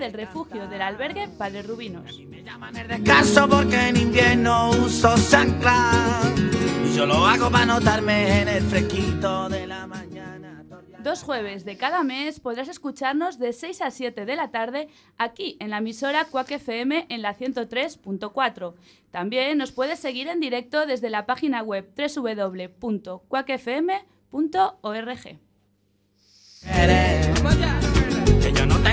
del refugio del albergue Padre Rubinos. Descanso porque en invierno uso chancla. Y yo lo hago para notarme en el fresquito de la mañana. Dos jueves de cada mes podrás escucharnos de 6 a 7 de la tarde aquí en la emisora Cuac FM en la 103.4. También nos puedes seguir en directo desde la página web www.cuacfm.org.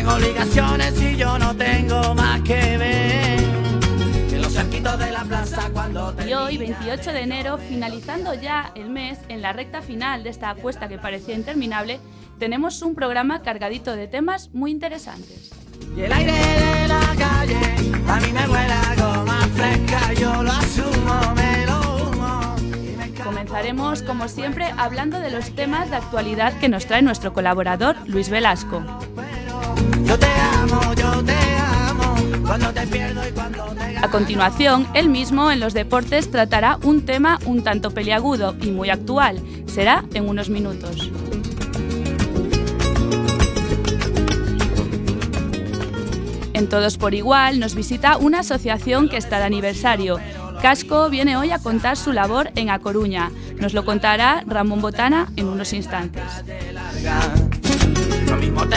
tengo obligaciones y yo no tengo más que ver. Que los cerquitos de la plaza cuando Y hoy, 28 de enero, finalizando ya el mes, en la recta final de esta apuesta que parecía interminable, tenemos un programa cargadito de temas muy interesantes. Y el aire de la calle a mí me huele a goma fresca, yo lo asumo, me lo humo. me Comenzaremos, como siempre, hablando de los temas de actualidad que nos trae nuestro colaborador, Luis Velasco. A continuación, él mismo en los deportes tratará un tema un tanto peliagudo y muy actual. Será en unos minutos. En Todos por Igual nos visita una asociación que está de aniversario. Casco viene hoy a contar su labor en A Coruña. Nos lo contará Ramón Botana en unos instantes.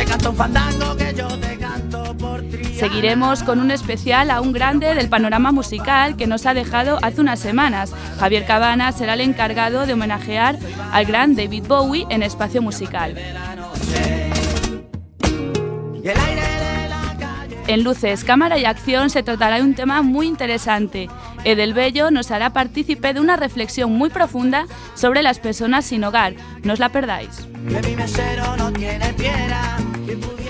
Larga. Lo mismo te canto un fandango que yo te canto por triana. Seguiremos con un especial a un grande del panorama musical que nos ha dejado hace unas semanas. Javier Cabana será el encargado de homenajear al gran David Bowie en espacio musical. En Luces, Cámara y Acción se tratará de un tema muy interesante. Edel Bello nos hará partícipe de una reflexión muy profunda sobre las personas sin hogar. No os la perdáis. que mi mesero no tiene piedra.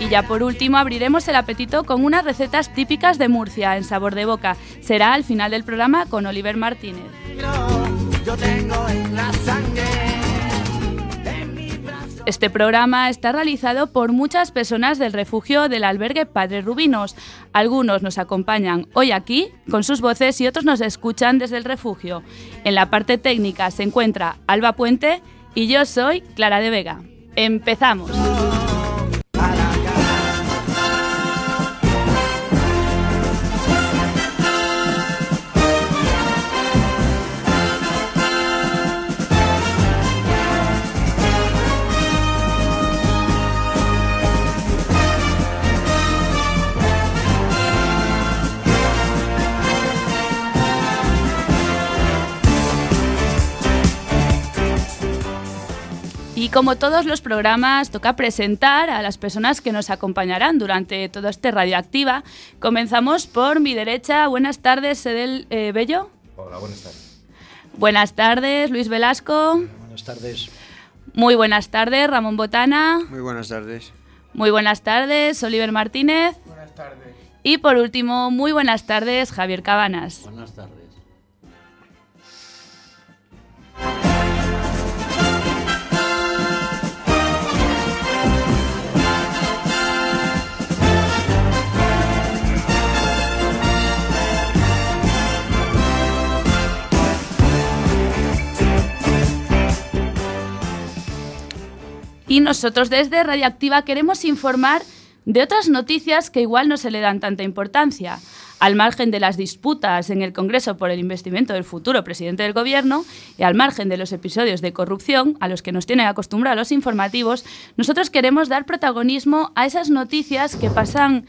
Y ya por último abriremos el apetito con unas recetas típicas de Murcia en sabor de boca. Será al final del programa con Oliver Martínez. Este programa está realizado por muchas personas del refugio del albergue Padre Rubinos. Algunos nos acompañan hoy aquí con sus voces y otros nos escuchan desde el refugio. En la parte técnica se encuentra Alba Puente y yo soy Clara de Vega. Empezamos. Y como todos los programas, toca presentar a las personas que nos acompañarán durante todo este Radioactiva. Comenzamos por mi derecha. Buenas tardes, Edel eh, Bello. Hola, buenas tardes. Buenas tardes, Luis Velasco. Buenas tardes. Muy buenas tardes, Ramón Botana. Muy buenas tardes. Muy buenas tardes, Oliver Martínez. Buenas tardes. Y por último, muy buenas tardes, Javier Cabanas. Buenas tardes. Y nosotros desde Radioactiva queremos informar de otras noticias que igual no se le dan tanta importancia. Al margen de las disputas en el Congreso por el investimento del futuro presidente del Gobierno y al margen de los episodios de corrupción a los que nos tienen acostumbrados los informativos, nosotros queremos dar protagonismo a esas noticias que pasan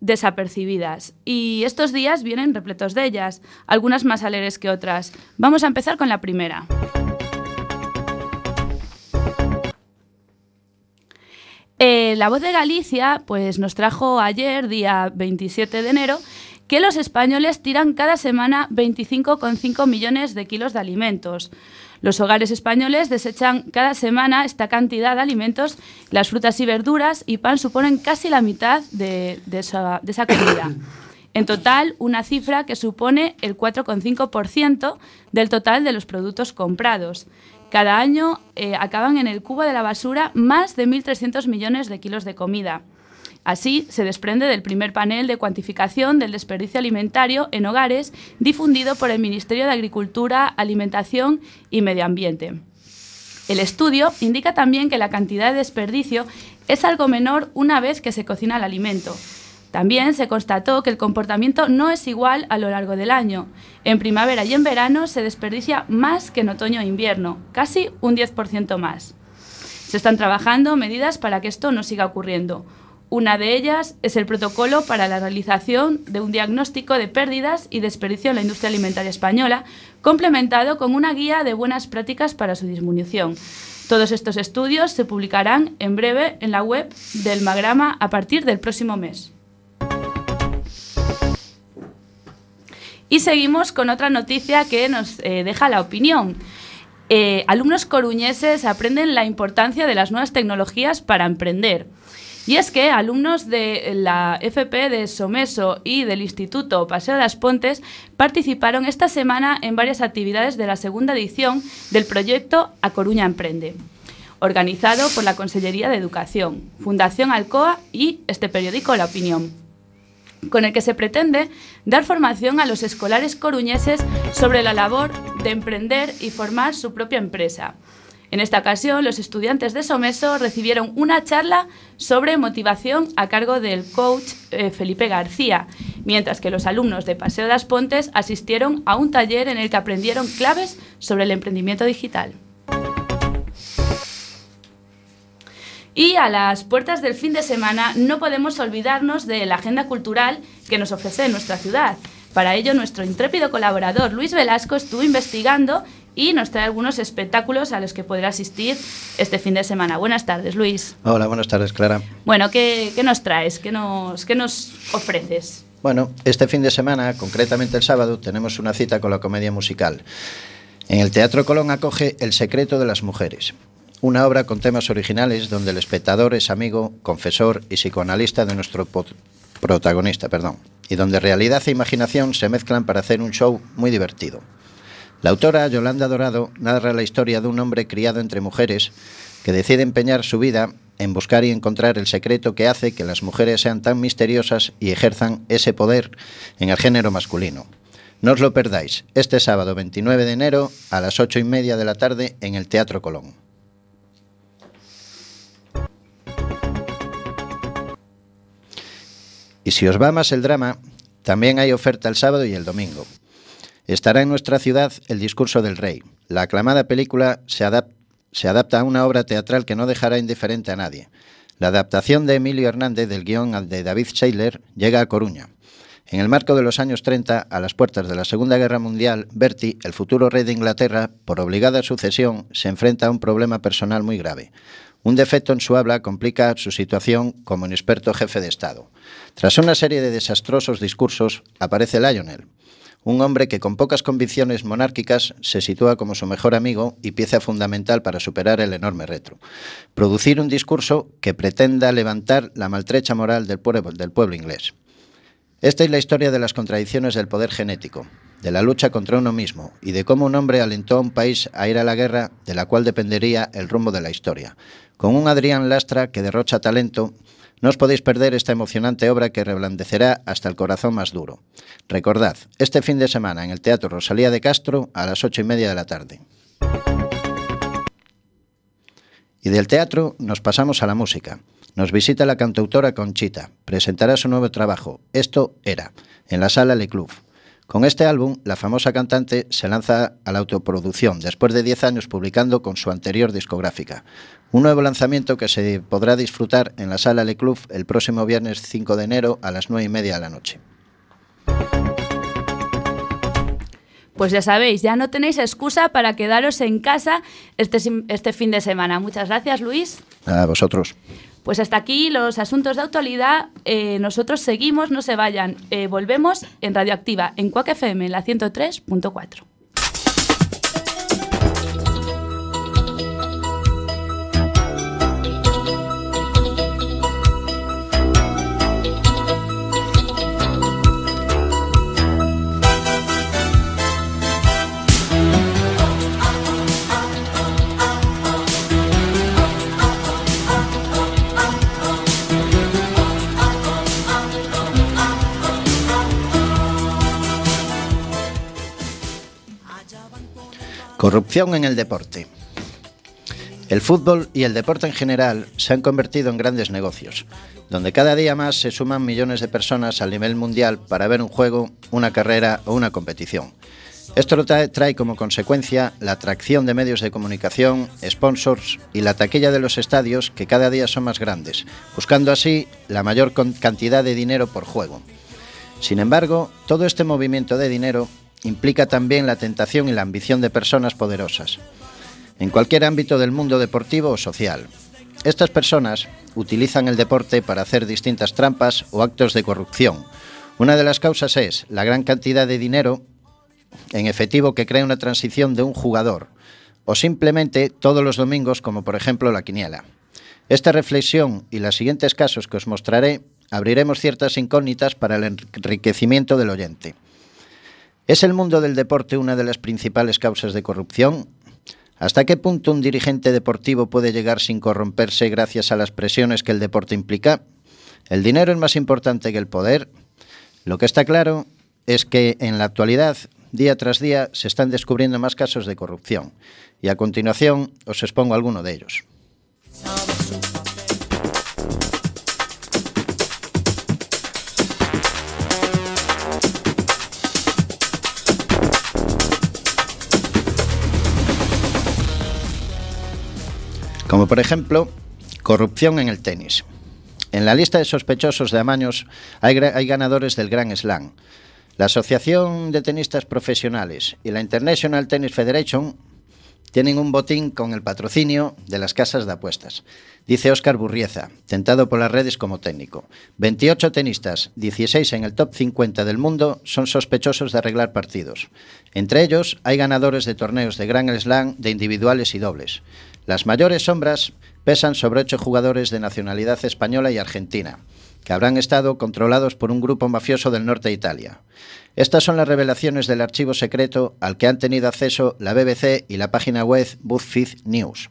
desapercibidas. Y estos días vienen repletos de ellas, algunas más alegres que otras. Vamos a empezar con la primera. Eh, la voz de Galicia pues, nos trajo ayer, día 27 de enero, que los españoles tiran cada semana 25,5 millones de kilos de alimentos. Los hogares españoles desechan cada semana esta cantidad de alimentos. Las frutas y verduras y pan suponen casi la mitad de, esa, de esa comida. En total, una cifra que supone el 4,5% del total de los productos comprados. Cada año eh, acaban en el cubo de la basura más de 1.300 millones de kilos de comida. Así se desprende del primer panel de cuantificación del desperdicio alimentario en hogares difundido por el Ministerio de Agricultura, Alimentación y Medio Ambiente. El estudio indica también que la cantidad de desperdicio es algo menor una vez que se cocina el alimento. También se constató que el comportamiento no es igual a lo largo del año. En primavera y en verano se desperdicia más que en otoño e invierno, casi un 10% más. Se están trabajando medidas para que esto no siga ocurriendo. Una de ellas es el protocolo para la realización de un diagnóstico de pérdidas y desperdicio en la industria alimentaria española, complementado con una guía de buenas prácticas para su disminución. Todos estos estudios se publicarán en breve en la web del Magrama a partir del próximo mes. Y seguimos con otra noticia que nos eh, deja la opinión. Eh, alumnos coruñeses aprenden la importancia de las nuevas tecnologías para emprender. Y es que alumnos de la FP de Someso y del Instituto Paseo de las Pontes participaron esta semana en varias actividades de la segunda edición del proyecto A Coruña Emprende, organizado por la Consellería de Educación, Fundación Alcoa y este periódico La Opinión con el que se pretende dar formación a los escolares coruñeses sobre la labor de emprender y formar su propia empresa. En esta ocasión, los estudiantes de Someso recibieron una charla sobre motivación a cargo del coach eh, Felipe García, mientras que los alumnos de Paseo de las Pontes asistieron a un taller en el que aprendieron claves sobre el emprendimiento digital. Y a las puertas del fin de semana no podemos olvidarnos de la agenda cultural que nos ofrece nuestra ciudad. Para ello, nuestro intrépido colaborador Luis Velasco estuvo investigando y nos trae algunos espectáculos a los que podrá asistir este fin de semana. Buenas tardes, Luis. Hola, buenas tardes, Clara. Bueno, ¿qué, qué nos traes? ¿Qué nos, ¿Qué nos ofreces? Bueno, este fin de semana, concretamente el sábado, tenemos una cita con la comedia musical. En el Teatro Colón acoge El secreto de las mujeres, una obra con temas originales donde el espectador es amigo, confesor y psicoanalista de nuestro protagonista, perdón, y donde realidad e imaginación se mezclan para hacer un show muy divertido. La autora Yolanda Dorado narra la historia de un hombre criado entre mujeres que decide empeñar su vida en buscar y encontrar el secreto que hace que las mujeres sean tan misteriosas y ejerzan ese poder en el género masculino. No os lo perdáis, este sábado 29 de enero a las 8 y media de la tarde en el Teatro Colón. Y si os va más el drama, también hay oferta el sábado y el domingo. Estará en nuestra ciudad El discurso del rey. La aclamada película se, adapta a una obra teatral que no dejará indiferente a nadie. La adaptación de Emilio Hernández del guion de David Sheiler llega a Coruña. En el marco de los años 30, a las puertas de la Segunda Guerra Mundial, Bertie, el futuro rey de Inglaterra, por obligada sucesión, se enfrenta a un problema personal muy grave. Un defecto en su habla complica su situación como inexperto jefe de Estado. Tras una serie de desastrosos discursos, aparece Lionel, un hombre que con pocas convicciones monárquicas se sitúa como su mejor amigo y pieza fundamental para superar el enorme retro. Producir un discurso que pretenda levantar la maltrecha moral del pueblo, del pueblo inglés. Esta es la historia de las contradicciones del poder genético, de la lucha contra uno mismo y de cómo un hombre alentó a un país a ir a la guerra de la cual dependería el rumbo de la historia. Con un Adrián Lastra que derrocha talento, no os podéis perder esta emocionante obra que reblandecerá hasta el corazón más duro. Recordad, este fin de semana en el Teatro Rosalía de Castro a las ocho y media de la tarde. Y del teatro nos pasamos a la música. Nos visita la cantautora Conchita. Presentará su nuevo trabajo, Esto era, en la sala Le Club. Con este álbum, la famosa cantante se lanza a la autoproducción, después de 10 años publicando con su anterior discográfica. Un nuevo lanzamiento que se podrá disfrutar en la sala Le Club el próximo viernes 5 de enero a las 9 y media de la noche. Pues ya sabéis, ya no tenéis excusa para quedaros en casa este, este fin de semana. Muchas gracias, Luis. A vosotros. Pues hasta aquí los asuntos de actualidad. Eh, nosotros seguimos, no se vayan. Eh, volvemos en Radioactiva, en Cuac FM, la 103.4. Corrupción en el deporte. El fútbol y el deporte en general se han convertido en grandes negocios, donde cada día más se suman millones de personas al nivel mundial para ver un juego, una carrera o una competición. Esto trae, como consecuencia la atracción de medios de comunicación, sponsors y la taquilla de los estadios que cada día son más grandes, buscando así la mayor cantidad de dinero por juego. Sin embargo, todo este movimiento de dinero implica también la tentación y la ambición de personas poderosas, en cualquier ámbito del mundo deportivo o social. Estas personas utilizan el deporte para hacer distintas trampas o actos de corrupción. Una de las causas es la gran cantidad de dinero en efectivo que crea una transición de un jugador, o simplemente todos los domingos, como por ejemplo la quiniela. Esta reflexión y los siguientes casos que os mostraré abriremos ciertas incógnitas para el enriquecimiento del oyente. ¿Es el mundo del deporte una de las principales causas de corrupción? ¿Hasta qué punto un dirigente deportivo puede llegar sin corromperse gracias a las presiones que el deporte implica? ¿El dinero es más importante que el poder? Lo que está claro es que en la actualidad, día tras día, se están descubriendo más casos de corrupción. Y a continuación os expongo alguno de ellos. Como por ejemplo corrupción en el tenis. En la lista de sospechosos de amaños hay, ganadores del Grand Slam. La Asociación de Tenistas Profesionales y la International Tennis Federation tienen un botín con el patrocinio de las casas de apuestas. Dice Óscar Burrieza, tentado por las redes como técnico. 28 tenistas, 16 en el top 50 del mundo, son sospechosos de arreglar partidos. Entre ellos hay ganadores de torneos de Grand Slam de individuales y dobles. Las mayores sombras pesan sobre ocho jugadores de nacionalidad española y argentina, que habrán estado controlados por un grupo mafioso del norte de Italia. Estas son las revelaciones del archivo secreto al que han tenido acceso la BBC y la página web BuzzFeed News.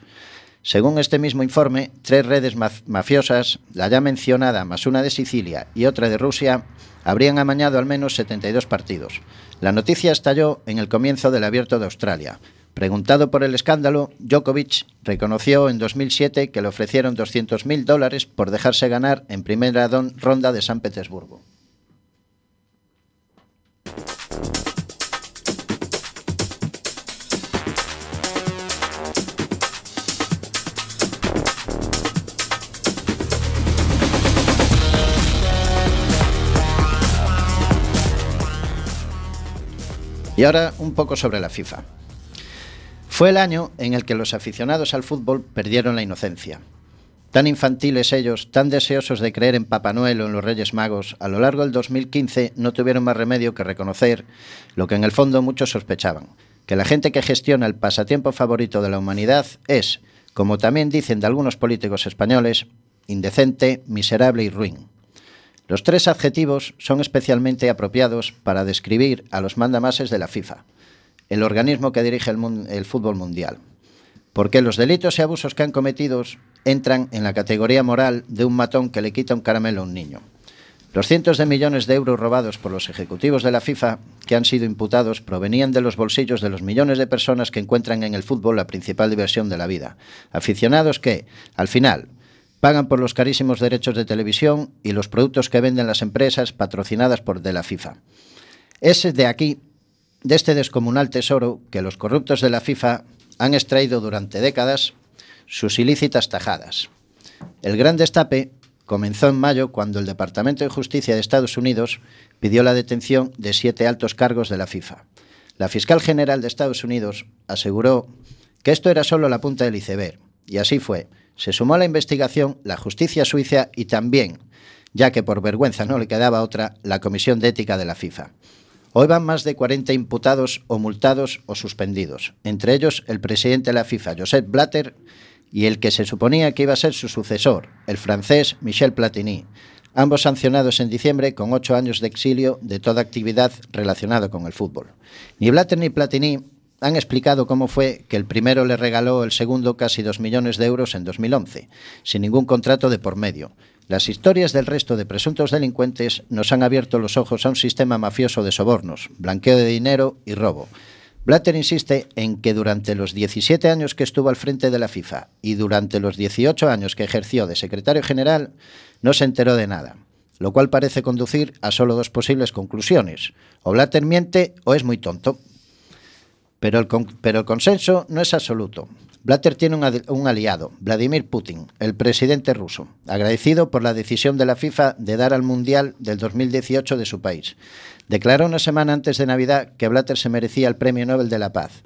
Según este mismo informe, tres redes mafiosas, la ya mencionada más una de Sicilia y otra de Rusia, habrían amañado al menos 72 partidos. La noticia estalló en el comienzo del Abierto de Australia, Preguntado por el escándalo, Djokovic reconoció en 2007 que le ofrecieron 200.000 dólares por dejarse ganar en primera ronda de San Petersburgo. Y ahora un poco sobre la FIFA. Fue el año en el que los aficionados al fútbol perdieron la inocencia. Tan infantiles ellos, tan deseosos de creer en Papá Noel o en los Reyes Magos, a lo largo del 2015 no tuvieron más remedio que reconocer lo que en el fondo muchos sospechaban, que la gente que gestiona el pasatiempo favorito de la humanidad es, como también dicen de algunos políticos españoles, indecente, miserable y ruin. Los tres adjetivos son especialmente apropiados para describir a los mandamases de la FIFA el organismo que dirige el, fútbol mundial. Porque los delitos y abusos que han cometido entran en la categoría moral de un matón que le quita un caramelo a un niño. Los cientos de millones de euros robados por los ejecutivos de la FIFA que han sido imputados provenían de los bolsillos de los millones de personas que encuentran en el fútbol la principal diversión de la vida. Aficionados que, al final, pagan por los carísimos derechos de televisión y los productos que venden las empresas patrocinadas por la FIFA. Es de aquí de este descomunal tesoro que los corruptos de la FIFA han extraído durante décadas sus ilícitas tajadas. El gran destape comenzó en mayo cuando el Departamento de Justicia de Estados Unidos pidió la detención de siete altos cargos de la FIFA. La fiscal general de Estados Unidos aseguró que esto era solo la punta del iceberg, y así fue. Se sumó a la investigación la justicia suiza y también, ya que por vergüenza no le quedaba otra, la Comisión de Ética de la FIFA. Hoy van más de 40 imputados o multados o suspendidos, entre ellos el presidente de la FIFA, Josep Blatter, y el que se suponía que iba a ser su sucesor, el francés Michel Platini, ambos sancionados en diciembre con ocho años de exilio de toda actividad relacionada con el fútbol. Ni Blatter ni Platini han explicado cómo fue que el primero le regaló el segundo casi dos millones de euros en 2011, sin ningún contrato de por medio, las historias del resto de presuntos delincuentes nos han abierto los ojos a un sistema mafioso de sobornos, blanqueo de dinero y robo. Blatter insiste en que durante los 17 años que estuvo al frente de la FIFA y durante los 18 años que ejerció de secretario general no se enteró de nada, lo cual parece conducir a solo dos posibles conclusiones. O Blatter miente o es muy tonto. Pero el, consenso no es absoluto. Blatter tiene un, aliado, Vladimir Putin, el presidente ruso, agradecido por la decisión de la FIFA de dar al Mundial del 2018 de su país. Declaró una semana antes de Navidad que Blatter se merecía el Premio Nobel de la Paz.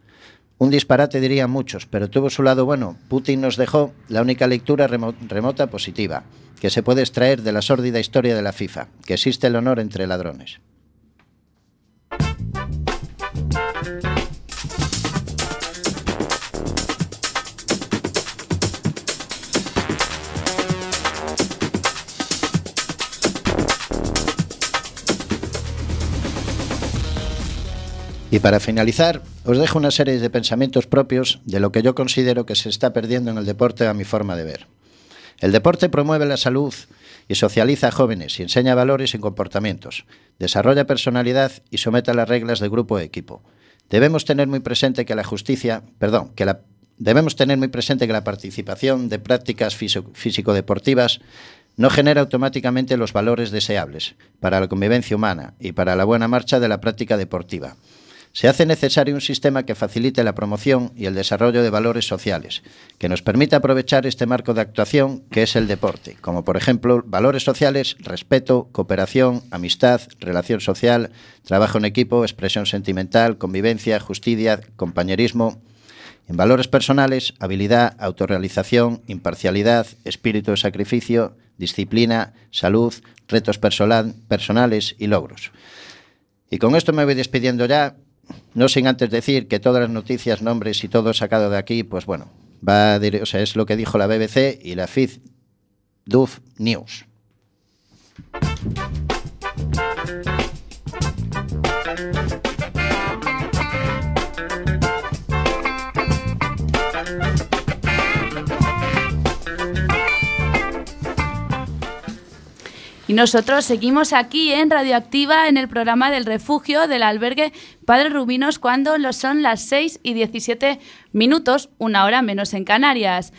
Un disparate dirían muchos, pero tuvo su lado bueno. Putin nos dejó la única lectura remota positiva que se puede extraer de la sórdida historia de la FIFA, que existe el honor entre ladrones. Para finalizar, os dejo una serie de pensamientos propios de lo que yo considero que se está perdiendo en el deporte a mi forma de ver. El deporte promueve la salud y socializa a jóvenes y enseña valores y comportamientos, desarrolla personalidad y somete a las reglas de grupo e equipo. Debemos tener muy presente que la justicia, perdón, que debemos tener muy presente que la participación de prácticas físico-deportivas no genera automáticamente los valores deseables para la convivencia humana y para la buena marcha de la práctica deportiva. Se hace necesario un sistema que facilite la promoción y el desarrollo de valores sociales, que nos permita aprovechar este marco de actuación que es el deporte, como por ejemplo valores sociales, respeto, cooperación, amistad, relación social, trabajo en equipo, expresión sentimental, convivencia, justicia, compañerismo. En valores personales, habilidad, autorrealización, imparcialidad, espíritu de sacrificio, disciplina, salud, retos personales y logros. Y con esto me voy despidiendo ya. No sin antes decir que todas las noticias, nombres y todo sacado de aquí, pues bueno, va o sea, es lo que dijo la BBC y la FID Duf News. Y nosotros seguimos aquí en Radioactiva en el programa del refugio del albergue Padre Rubinos cuando lo son las 6 y 17 minutos, una hora menos en Canarias.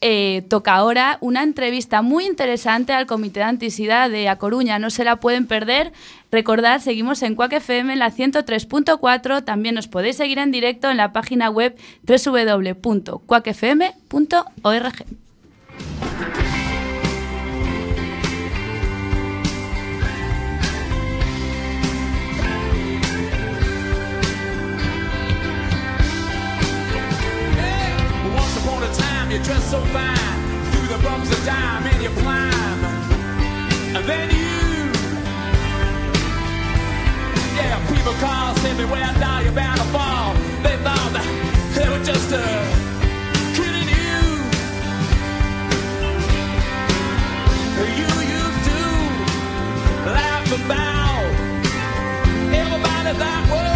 Eh, toca ahora una entrevista muy interesante al Comité de Antisida de A Coruña. No se la pueden perder. Recordad, seguimos en Cuac FM en la 103.4. También nos podéis seguir en directo en la página web www.cuacfm.org. you dress so fine through the bumps of time and you climb. And then you, yeah, people call, say me where I die, you're bound to fall. They thought that they were just uh, kidding you. You used to laugh about everybody that was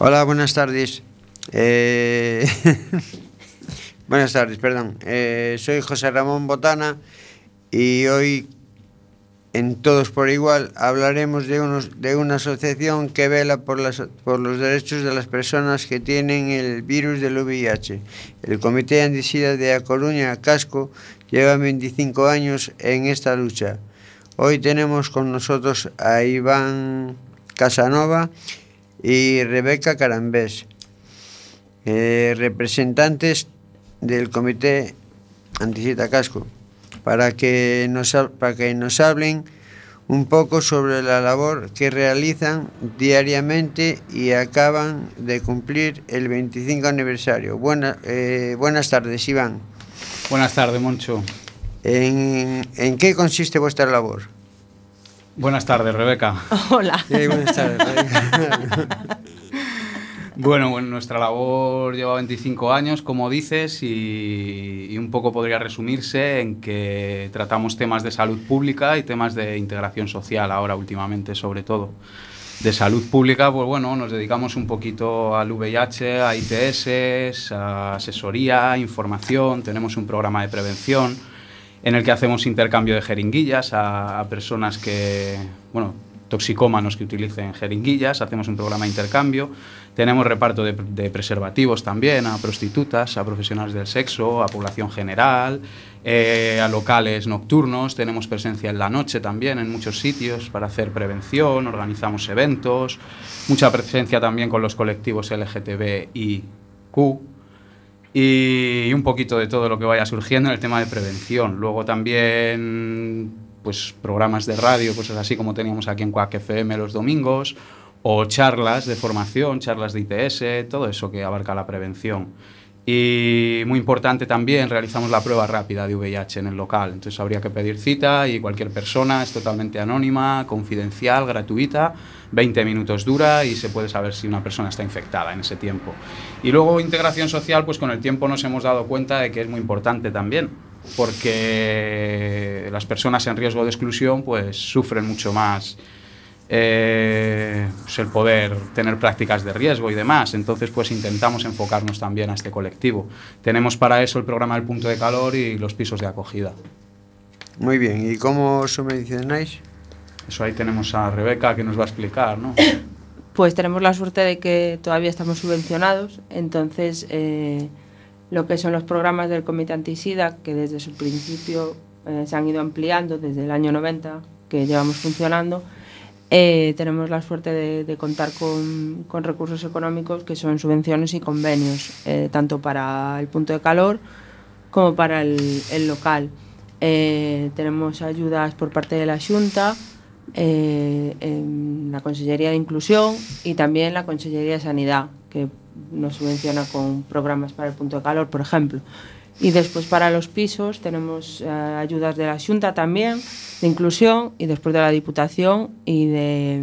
Hola, buenas tardes. Eh... buenas tardes, perdón. Eh, soy José Ramón Botana y hoy en Todos por Igual hablaremos de, unos, de una asociación que vela por, las, por los derechos de las personas que tienen el virus del VIH. El Comité Andisida de A Coruña, Casco, lleva 25 años en esta lucha. Hoy tenemos con nosotros a Iván Casanova y Rebeca Carambés, eh, representantes del Comité Anticita Casco, para que, nos, para que nos hablen un poco sobre la labor que realizan diariamente y acaban de cumplir el 25 aniversario. Buena, eh, buenas tardes, Iván. Buenas tardes, Moncho. ¿En, ¿En qué consiste vuestra labor? Buenas tardes, Rebeca. Hola. Buenas tardes. Bueno, bueno, nuestra labor lleva 25 años, como dices, y, y un poco podría resumirse en que tratamos temas de salud pública y temas de integración social ahora últimamente, sobre todo. De salud pública, pues bueno, nos dedicamos un poquito al VIH, a ITS, a asesoría, información, tenemos un programa de prevención en el que hacemos intercambio de jeringuillas a, personas que, bueno, toxicómanos que utilicen jeringuillas, hacemos un programa de intercambio, tenemos reparto de, preservativos también a prostitutas, a profesionales del sexo, a población general, eh, a locales nocturnos, tenemos presencia en la noche también en muchos sitios para hacer prevención, organizamos eventos, mucha presencia también con los colectivos LGTB y un poquito de todo lo que vaya surgiendo en el tema de prevención. Luego también pues programas de radio, cosas así como teníamos aquí en Quack FM los domingos, o charlas de formación, charlas de ITS, todo eso que abarca la prevención. Y muy importante también, realizamos la prueba rápida de VIH en el local. Entonces habría que pedir cita y cualquier persona es totalmente anónima, confidencial, gratuita. 20 minutos dura y se puede saber si una persona está infectada en ese tiempo. Y luego integración social, pues con el tiempo nos hemos dado cuenta de que es muy importante también, porque las personas en riesgo de exclusión pues sufren mucho más eh, pues el poder tener prácticas de riesgo y demás. Entonces, pues intentamos enfocarnos también a este colectivo. Tenemos para eso el programa del punto de calor y los pisos de acogida. Muy bien, ¿y cómo subvencionáis? Eso ahí tenemos a Rebeca que nos va a explicar, ¿no? Pues tenemos la suerte de que todavía estamos subvencionados, entonces eh, lo que son los programas del Comité Antisida, que desde su principio eh, se han ido ampliando desde el año 90, que llevamos funcionando, eh, tenemos la suerte de, contar con, recursos económicos que son subvenciones y convenios, eh, tanto para el punto de calor como para el, local. Eh, tenemos ayudas por parte de la Junta, la Consellería de Inclusión y también la Consellería de Sanidad, que nos subvenciona con programas para el punto de calor, por ejemplo. Y después para los pisos tenemos eh, ayudas de la Junta también, de inclusión, y después de la Diputación y de,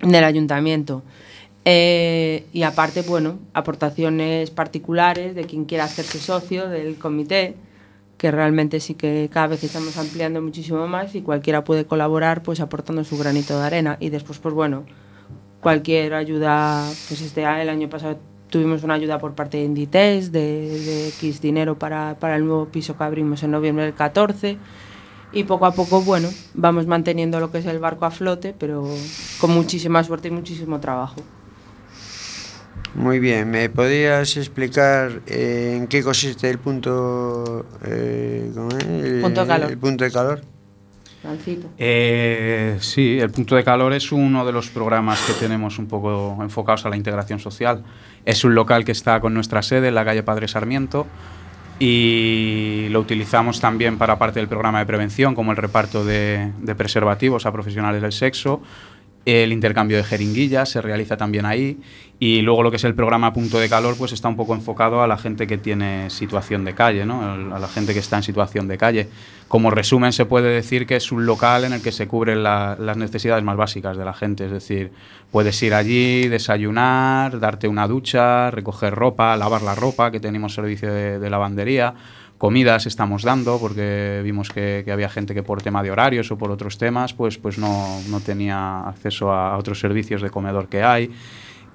del Ayuntamiento. Eh, y aparte, bueno, aportaciones particulares de quien quiera hacerse socio del comité, que realmente sí que cada vez estamos ampliando muchísimo más y cualquiera puede colaborar pues aportando su granito de arena. Y después, pues bueno, cualquier ayuda, pues este el año pasado tuvimos una ayuda por parte de Inditex de, de X dinero para, para el nuevo piso que abrimos en noviembre del 14 y poco a poco, bueno, vamos manteniendo lo que es el barco a flote, pero con muchísima suerte y muchísimo trabajo. Muy bien, ¿me podrías explicar eh, en qué consiste el punto, eh, ¿cómo es? El, Punto de calor. el punto de calor? Eh, sí, el punto de calor es uno de los programas que tenemos un poco enfocados a la integración social. Es un local que está con nuestra sede en la calle Padre Sarmiento y lo utilizamos también para parte del programa de prevención, como el reparto de, de preservativos a profesionales del sexo. El intercambio de jeringuillas se realiza también ahí y luego lo que es el programa Punto de Calor pues está un poco enfocado a la gente que tiene situación de calle, ¿no? A la gente que está en situación de calle. Como resumen se puede decir que es un local en el que se cubren la- las necesidades más básicas de la gente, es decir, puedes ir allí, desayunar, darte una ducha, recoger ropa, lavar la ropa, que tenemos servicio de lavandería, comidas estamos dando porque vimos que, había gente que por tema de horarios o por otros temas pues, pues no, no tenía acceso a, otros servicios de comedor que hay.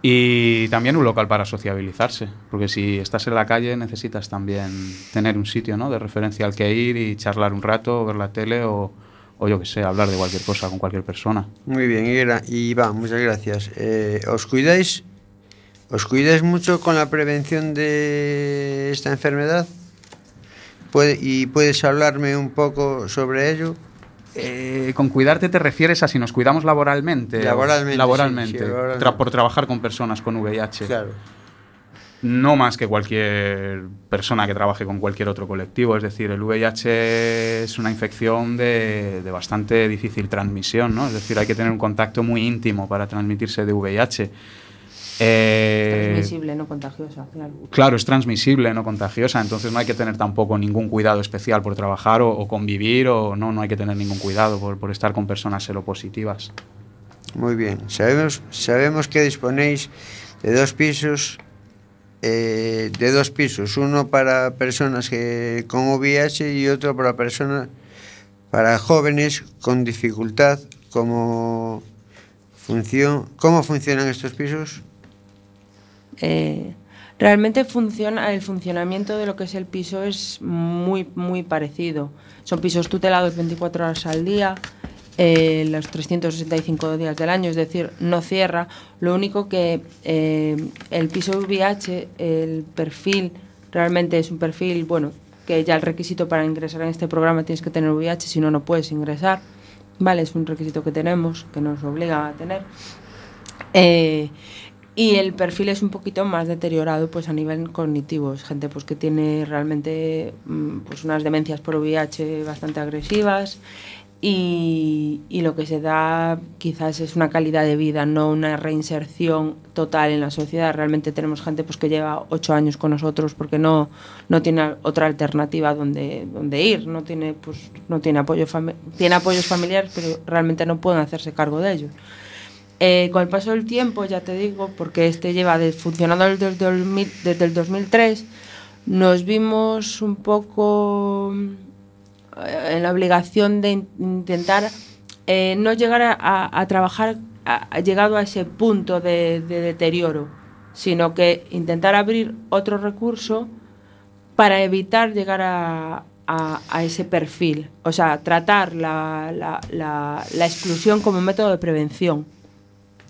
Y también un local para sociabilizarse, porque si estás en la calle necesitas también tener un sitio ¿no? de referencia al que ir y charlar un rato, ver la tele o, o yo que sé, hablar de cualquier cosa con cualquier persona. Muy bien, va, muchas gracias. Eh, ¿Os cuidáis? ¿Os cuidáis mucho con la prevención de esta enfermedad? ¿Puede- ¿Y puedes hablarme un poco sobre ello? Eh, con cuidarte te refieres a si nos cuidamos laboralmente. Laboralmente, sí, Laboralmente, sí, laboralmente. Tra- por trabajar con personas con VIH. Claro. No más que cualquier persona que trabaje con cualquier otro colectivo. Es decir, el VIH es una infección de, de bastante difícil transmisión, ¿no? Es decir, hay que tener un contacto muy íntimo para transmitirse de VIH. Eh, Transmisible, no contagiosa, claro. Claro, es transmisible, no contagiosa, entonces no hay que tener tampoco ningún cuidado especial por trabajar o, o convivir, o no, no hay que tener ningún cuidado por, por estar con personas seropositivas. Muy bien. Sabemos, sabemos que disponéis de dos pisos, eh, de dos pisos, uno para personas que, con VIH y otro para personas, para jóvenes con dificultad. Como función, ¿Cómo funcionan estos pisos? Eh, realmente funciona el funcionamiento de lo que es el piso es muy muy parecido. Son pisos tutelados 24 horas al día, eh, los 365 días del año, es decir, no cierra. Lo único que eh, el piso VIH, el perfil realmente es un perfil, bueno, que ya el requisito para ingresar en este programa tienes que tener VIH, si no, no puedes ingresar. Vale, es un requisito que tenemos, que nos obliga a tener. Y el perfil es un poquito más deteriorado pues a nivel cognitivo. Es gente pues que tiene realmente mm, pues unas demencias por VIH bastante agresivas y, y lo que se da quizás es una calidad de vida, no una reinserción total en la sociedad. Realmente tenemos gente pues que lleva ocho años con nosotros porque no, no tiene otra alternativa donde, donde ir, no tiene, pues, no tiene, apoyo tiene apoyos familiares, pero realmente no pueden hacerse cargo de ellos. Eh, con el paso del tiempo, ya te digo, porque este lleva funcionando desde el, 2000 desde el 2003, nos vimos un poco eh, en la obligación de in- intentar eh, no llegar a, trabajar a- a- llegado a ese punto de, de deterioro, sino que intentar abrir otro recurso para evitar llegar a ese perfil. O sea, tratar la, la- la- la exclusión como método de prevención,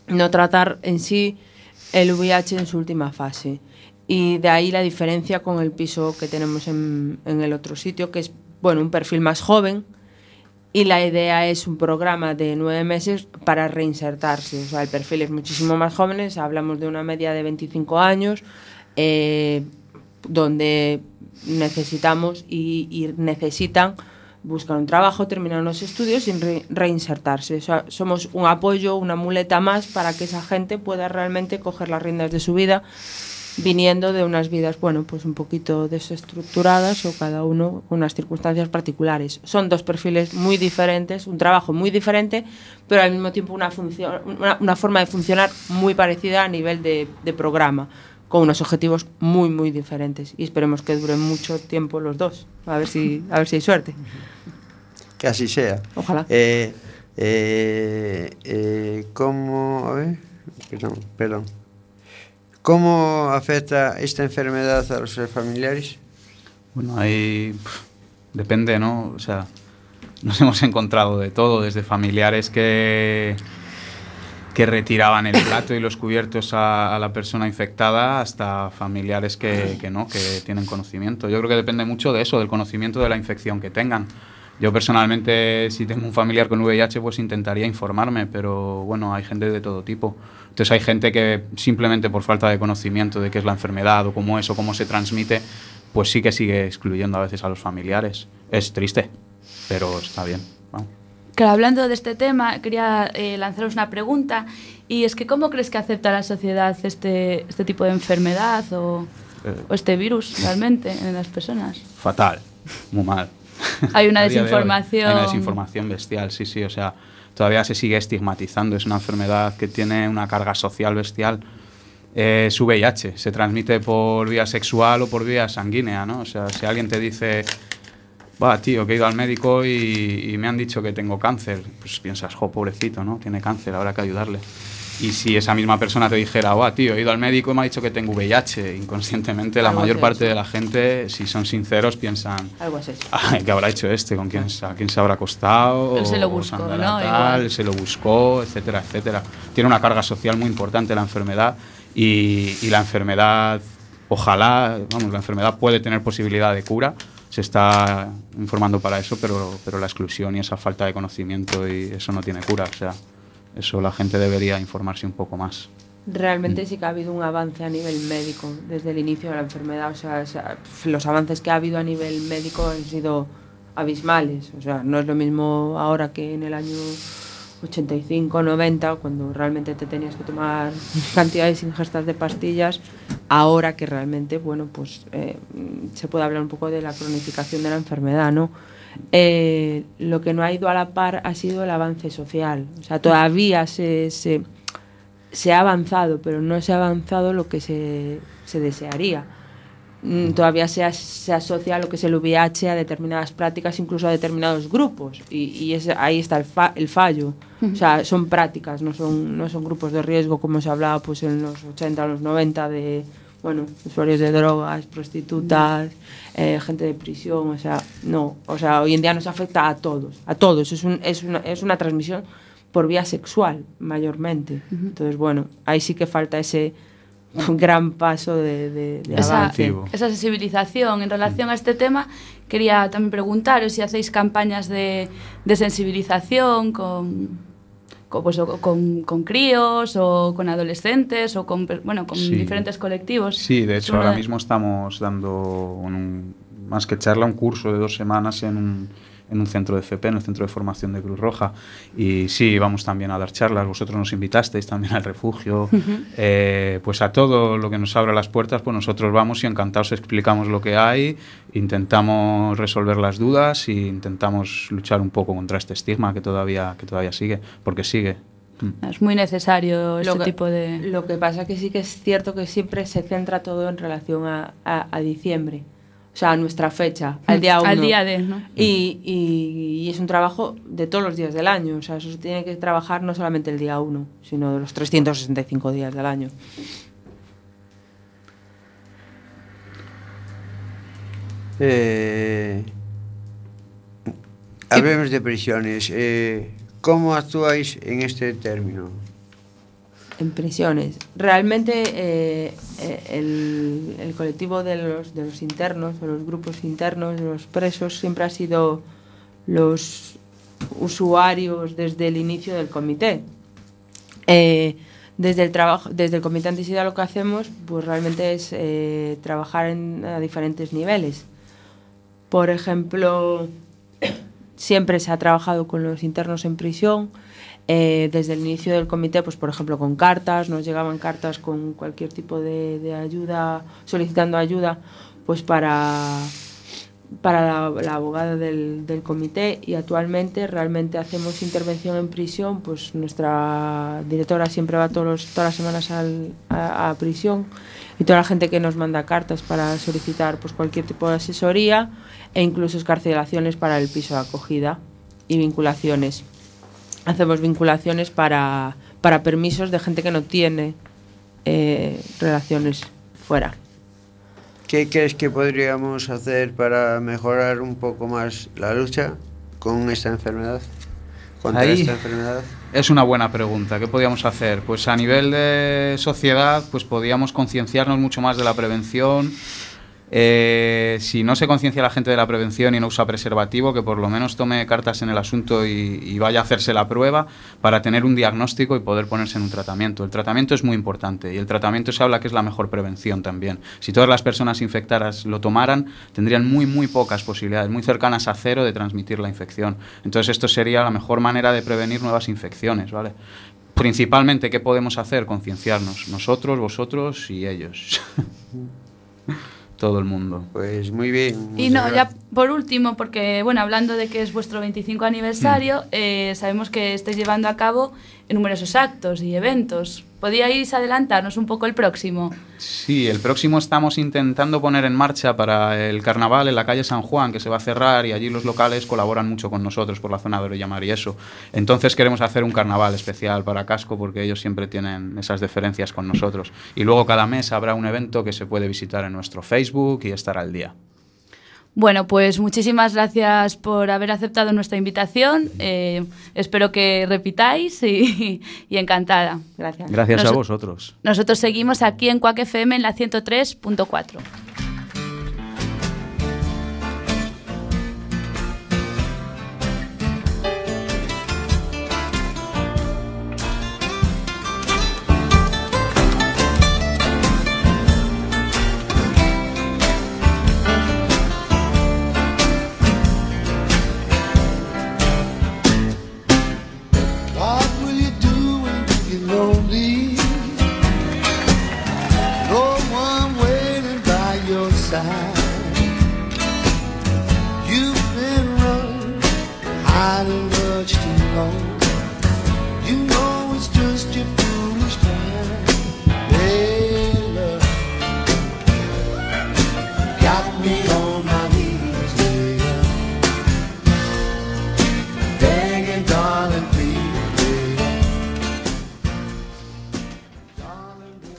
no tratar en sí el VIH en su última fase. Y de ahí la diferencia con el piso que tenemos en, en el otro sitio, que es bueno, un perfil más joven. Y la idea es un programa de nueve meses para reinsertarse. O sea, el perfil es muchísimo más joven, hablamos de una media de 25 años, eh, donde necesitamos y, y necesitan buscar un trabajo, terminar los estudios y re- reinsertarse. O sea, somos un apoyo, una muleta más para que esa gente pueda realmente coger las riendas de su vida viniendo de unas vidas, bueno, pues un poquito desestructuradas o cada uno con unas circunstancias particulares. Son dos perfiles muy diferentes, un trabajo muy diferente, pero al mismo tiempo una, una, una forma de funcionar muy parecida a nivel de programa, con unos objetivos muy, muy diferentes. Y esperemos que duren mucho tiempo los dos, a ver si, a ver si hay suerte. Que así sea. Ojalá. Eh, eh, eh, ¿Cómo, a ver, perdón, perdón. ¿Cómo afecta esta enfermedad a los familiares? Bueno, ahí depende, ¿no? O sea, nos hemos encontrado de todo, desde familiares que, que retiraban el plato y los cubiertos a, a la persona infectada hasta familiares que, que no, que tienen conocimiento. Yo creo que depende mucho de eso, del conocimiento de la infección que tengan. Yo personalmente, si tengo un familiar con VIH, pues intentaría informarme, pero bueno, hay gente de todo tipo. Entonces hay gente que simplemente por falta de conocimiento de qué es la enfermedad o cómo es o cómo se transmite, pues sí que sigue excluyendo a veces a los familiares. Es triste, pero está bien. vamos. Claro, hablando de este tema, quería eh, lanzaros una pregunta. Y es que, ¿cómo crees que acepta la sociedad este, este tipo de enfermedad o, Eh. o este virus realmente en las personas? Fatal, muy mal. Hay una desinformación. Hay una desinformación bestial, sí, sí. O sea, todavía se sigue estigmatizando. Es una enfermedad que tiene una carga social bestial. Eh, es VIH, se transmite por vía sexual o por vía sanguínea, ¿no? O sea, si alguien te dice, va, tío, que he ido al médico y, y me han dicho que tengo cáncer, pues piensas, jo, pobrecito, ¿no? Tiene cáncer, habrá que ayudarle. Y si esa misma persona te dijera, va, tío, he ido al médico y me ha dicho que tengo VIH, inconscientemente la mayor parte sí. de la gente, si son sinceros, piensan, Algo así. Ay, ¿qué habrá hecho este? ¿Con quién, a quién se habrá acostado? Él se lo ¿O buscó, ¿no? tal? Igual. Se lo buscó, etcétera, etcétera. Tiene una carga social muy importante la enfermedad y, y la enfermedad, ojalá, vamos, la enfermedad puede tener posibilidad de cura. Se está informando para eso, pero, pero la exclusión y esa falta de conocimiento y eso no tiene cura. O sea, eso la gente debería informarse un poco más. Realmente sí que ha habido un avance a nivel médico desde el inicio de la enfermedad. O sea, o sea, los avances que ha habido a nivel médico han sido abismales. O sea, no es lo mismo ahora que en el año 85, 90, cuando realmente te tenías que tomar cantidades ingestas de pastillas, ahora que realmente, bueno, pues eh, se puede hablar un poco de la cronificación de la enfermedad, ¿no? Eh, lo que no ha ido a la par ha sido el avance social. O sea, todavía se, se, se ha avanzado, pero no se ha avanzado lo que se, se desearía. Mm, Todavía se, as- se asocia lo que es el VIH a determinadas prácticas, incluso a determinados grupos, y, y ese- ahí está el, fa- el fallo. O sea, son prácticas, no son, no son grupos de riesgo como se hablaba pues, en los 80, los 90 de bueno, usuarios de drogas, prostitutas, eh, gente de prisión, o sea, no, o sea, hoy en día nos afecta a todos, a todos, es, un, es, una, es una transmisión por vía sexual, mayormente. Entonces, bueno, ahí sí que falta ese gran paso de, de, de esa, avance. Activo. esa sensibilización. En relación a este tema, quería también preguntaros si hacéis campañas de, de sensibilización con, con, pues, o con, con críos o con adolescentes o con, bueno, con Sí. diferentes colectivos. Sí, de hecho ahora de- mismo estamos dando un- más que charla un curso de dos semanas en un, en un centro de FP, en el Centro de Formación de Cruz Roja. Y sí, vamos también a dar charlas. Vosotros nos invitasteis también al refugio. Eh, pues a todo lo que nos abra las puertas, pues nosotros vamos y encantados explicamos lo que hay, intentamos resolver las dudas e intentamos luchar un poco contra este estigma que todavía, que todavía sigue, porque sigue. Mm. Es muy necesario este Lo que- tipo de... Lo que pasa que sí que es cierto que siempre se centra todo en relación a, a- a diciembre. O sea, a nuestra fecha, al día 1. Al día de, ¿no? Y, y- y es un trabajo de todos los días del año. O sea, eso se tiene que trabajar no solamente el día 1, sino de los 365 días del año. Eh, hablemos de prisiones. Eh, ¿Cómo actuáis en este término? En prisiones. Realmente eh, eh, el, colectivo de los, de los internos, de los grupos internos, de los presos, siempre ha sido los usuarios desde el inicio del comité. Eh, desde el trabajo, desde el comité antisida lo que hacemos, pues realmente es trabajar a diferentes niveles. Por ejemplo, siempre se ha trabajado con los internos en prisión. Eh, desde el inicio del comité, pues por ejemplo con cartas, nos llegaban cartas con cualquier tipo de, ayuda, solicitando ayuda, pues para, para la, abogada del, comité y actualmente realmente hacemos intervención en prisión, pues nuestra directora siempre va todos todas las semanas al- a, a prisión y toda la gente que nos manda cartas para solicitar pues cualquier tipo de asesoría e incluso escarcelaciones para el piso de acogida y vinculaciones. Hacemos vinculaciones para, para permisos de gente que no tiene eh, relaciones fuera. ¿Qué crees que podríamos hacer para mejorar un poco más la lucha con esta enfermedad? Contra Ahí. esta enfermedad. Es una buena pregunta. ¿Qué podíamos hacer? Pues a nivel de sociedad, pues podíamos concienciarnos mucho más de la prevención. Eh, si no se conciencia la gente de la prevención y no usa preservativo, que por lo menos tome cartas en el asunto y, y vaya a hacerse la prueba para tener un diagnóstico y poder ponerse en un tratamiento. El tratamiento es muy importante y el tratamiento se habla que es la mejor prevención también. Si todas las personas infectadas lo tomaran, tendrían muy, muy pocas posibilidades, muy cercanas a cero de transmitir la infección. Entonces esto sería la mejor manera de prevenir nuevas infecciones, ¿vale? Principalmente, ¿qué podemos hacer? Concienciarnos. Nosotros, vosotros y ellos. Todo el mundo. Pues muy bien. Y no, ya por último, porque bueno, hablando de que es vuestro 25 aniversario, eh, sabemos que estáis llevando a cabo numerosos actos y eventos. ¿Podríais adelantarnos un poco el próximo? Sí, el próximo estamos intentando poner en marcha para el carnaval en la calle San Juan, que se va a cerrar y allí los locales colaboran mucho con nosotros por la zona de Orellamar y eso. Entonces queremos hacer un carnaval especial para Casco porque ellos siempre tienen esas deferencias con nosotros. Y luego cada mes habrá un evento que se puede visitar en nuestro Facebook y estar al día. Bueno, pues muchísimas gracias por haber aceptado nuestra invitación. Eh, espero que repitáis y, y encantada. Gracias. Gracias a vosotros. Nosotros seguimos aquí en Quack FM en la 103.4.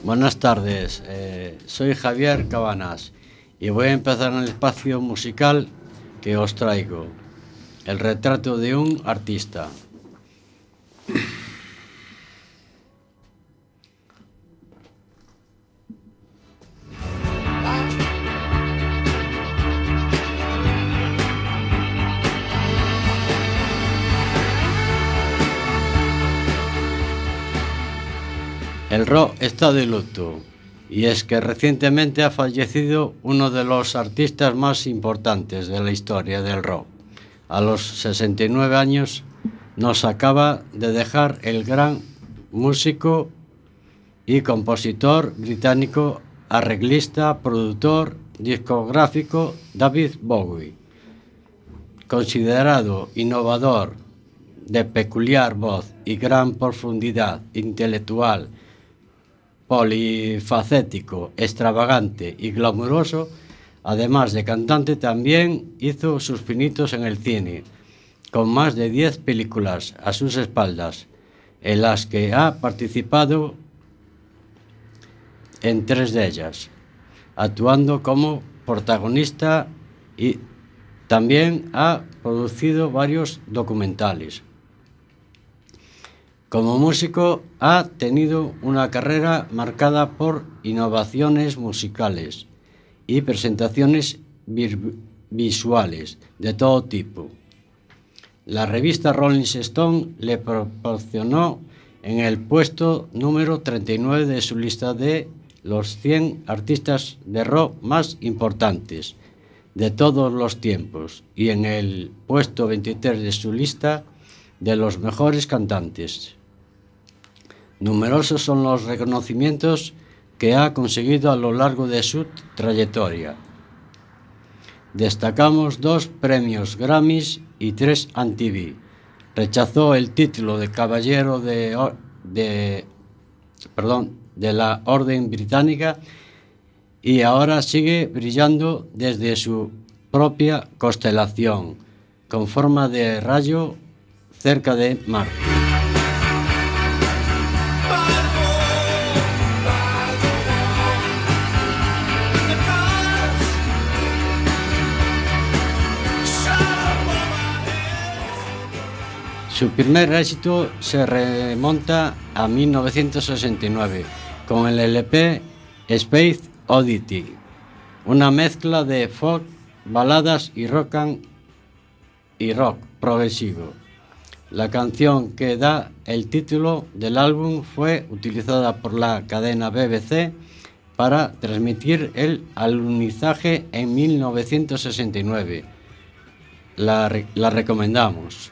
Buenas tardes, eh, soy Javier Cabanas y voy a empezar en el espacio musical que os traigo, el retrato de un artista. El rock está de luto y es que recientemente ha fallecido uno de los artistas más importantes de la historia del rock. A los 69 años nos acaba de dejar el gran músico y compositor británico, arreglista, productor, discográfico David Bowie. Considerado innovador, de peculiar voz y gran profundidad intelectual, polifacético, extravagante y glamuroso, además de cantante, también hizo sus pinitos en el cine, con más de 10 películas a sus espaldas, en las que ha participado en tres de ellas, actuando como protagonista y también ha producido varios documentales. Como músico ha tenido una carrera marcada por innovaciones musicales y presentaciones visuales de todo tipo. La revista Rolling Stone le proporcionó en el puesto número 39 de su lista de los 100 artistas de rock más importantes de todos los tiempos y en el puesto 23 de su lista de los mejores cantantes. Numerosos son los reconocimientos que ha conseguido a lo largo de su trayectoria. Destacamos dos premios Grammys y tres MTV. Rechazó el título de caballero de, de, perdón, de la Orden Británica y ahora sigue brillando desde su propia constelación, con forma de rayo cerca de Marte. Su primer éxito se remonta a 1969 con el LP Space Oddity, una mezcla de folk, baladas y rock and- y rock progresivo. La canción que da el título del álbum fue utilizada por la cadena BBC para transmitir el alunizaje en 1969. La, re- la recomendamos.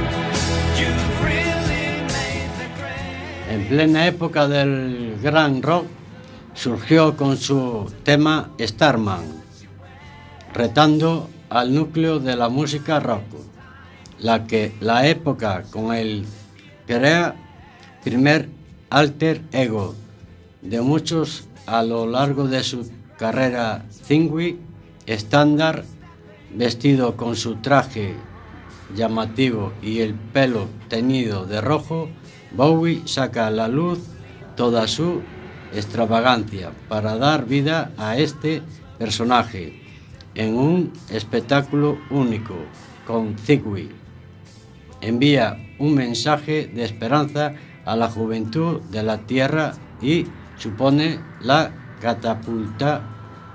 En plena época del gran rock, surgió con su tema Starman, retando al núcleo de la música rock, la que la época con el crea primer alter ego de muchos a lo largo de su carrera Zingui estándar, vestido con su traje llamativo y el pelo teñido de rojo, Bowie saca a la luz toda su extravagancia para dar vida a este personaje en un espectáculo único con Ziggy. Envía un mensaje de esperanza a la juventud de la Tierra y supone la catapulta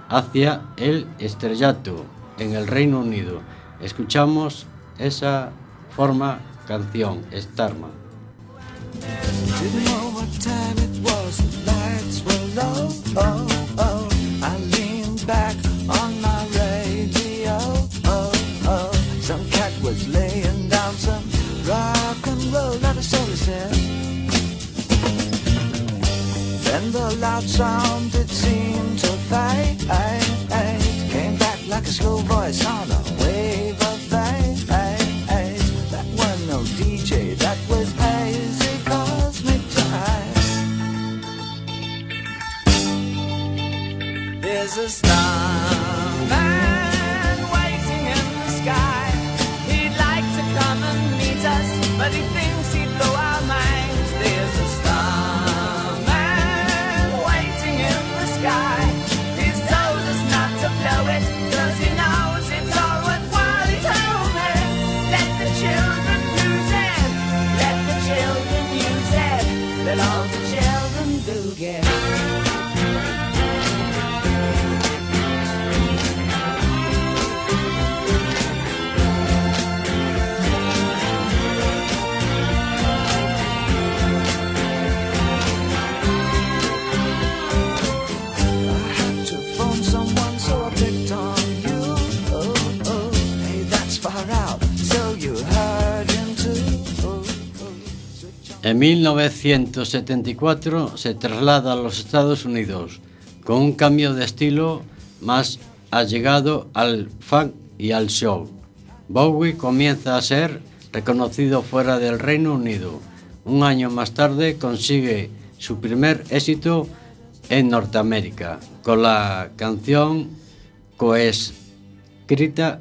hacia el estrellato en el Reino Unido. Escuchamos esa forma canción, Starman. Didn't 1974 se traslada a los Estados Unidos con un cambio de estilo más allegado al funk y al show. Bowie comienza a ser reconocido fuera del Reino Unido. Un año más tarde consigue su primer éxito en Norteamérica con la canción coescrita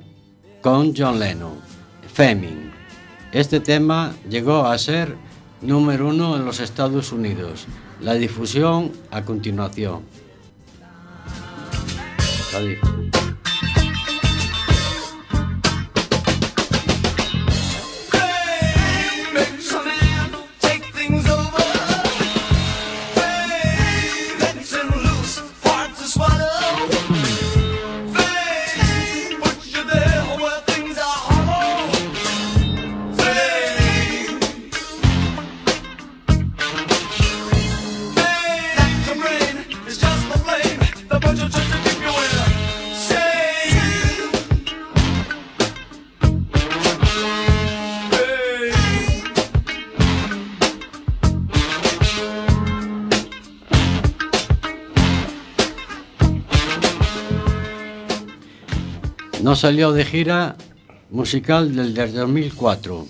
con John Lennon, Femming. Este tema llegó a ser número uno en los Estados Unidos. La difusión a continuación. Salió de gira musical desde el 2004